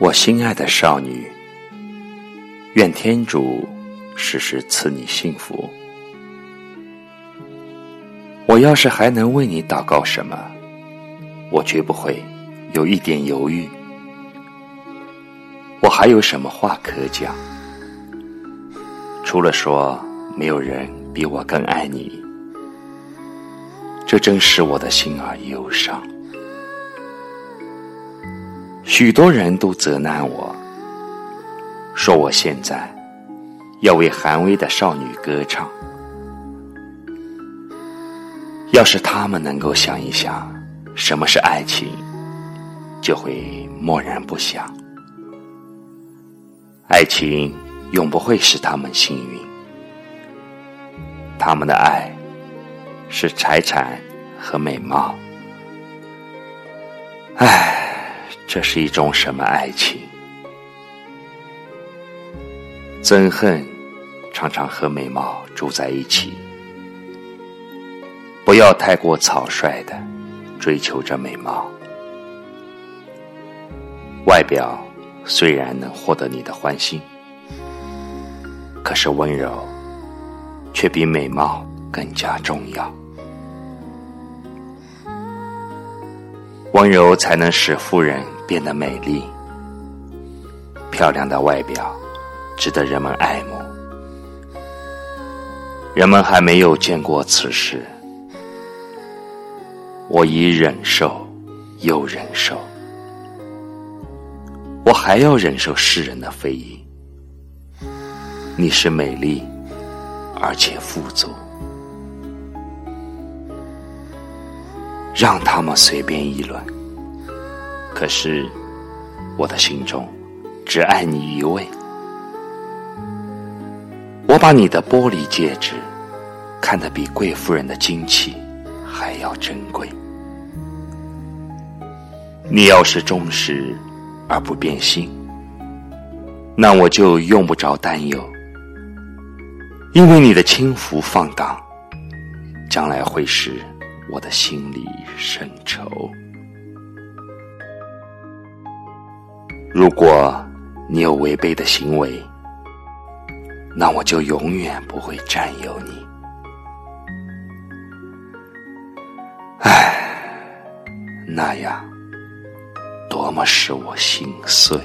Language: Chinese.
我心爱的少女，愿天主时时赐你幸福。我要是还能为你祷告什么，我绝不会有一点犹豫。我还有什么话可讲？除了说没有人比我更爱你，这真使我的心儿忧伤。许多人都责难我，说我现在要为寒微的少女歌唱。要是他们能够想一想什么是爱情，就会默然不想。爱情永不会使他们幸运，他们的爱是财产和美貌。唉。这是一种什么爱情？憎恨常常和美貌住在一起。不要太过草率的追求着美貌，外表虽然能获得你的欢心，可是温柔却比美貌更加重要。温柔才能使妇人。变得美丽、漂亮的外表，值得人们爱慕。人们还没有见过此事，我已忍受又忍受，我还要忍受世人的非议。你是美丽，而且富足，让他们随便议论。可是，我的心中只爱你一位。我把你的玻璃戒指看得比贵夫人的金器还要珍贵。你要是忠实而不变心，那我就用不着担忧，因为你的轻浮放荡，将来会使我的心里生愁。如果你有违背的行为，那我就永远不会占有你。唉，那样多么使我心碎。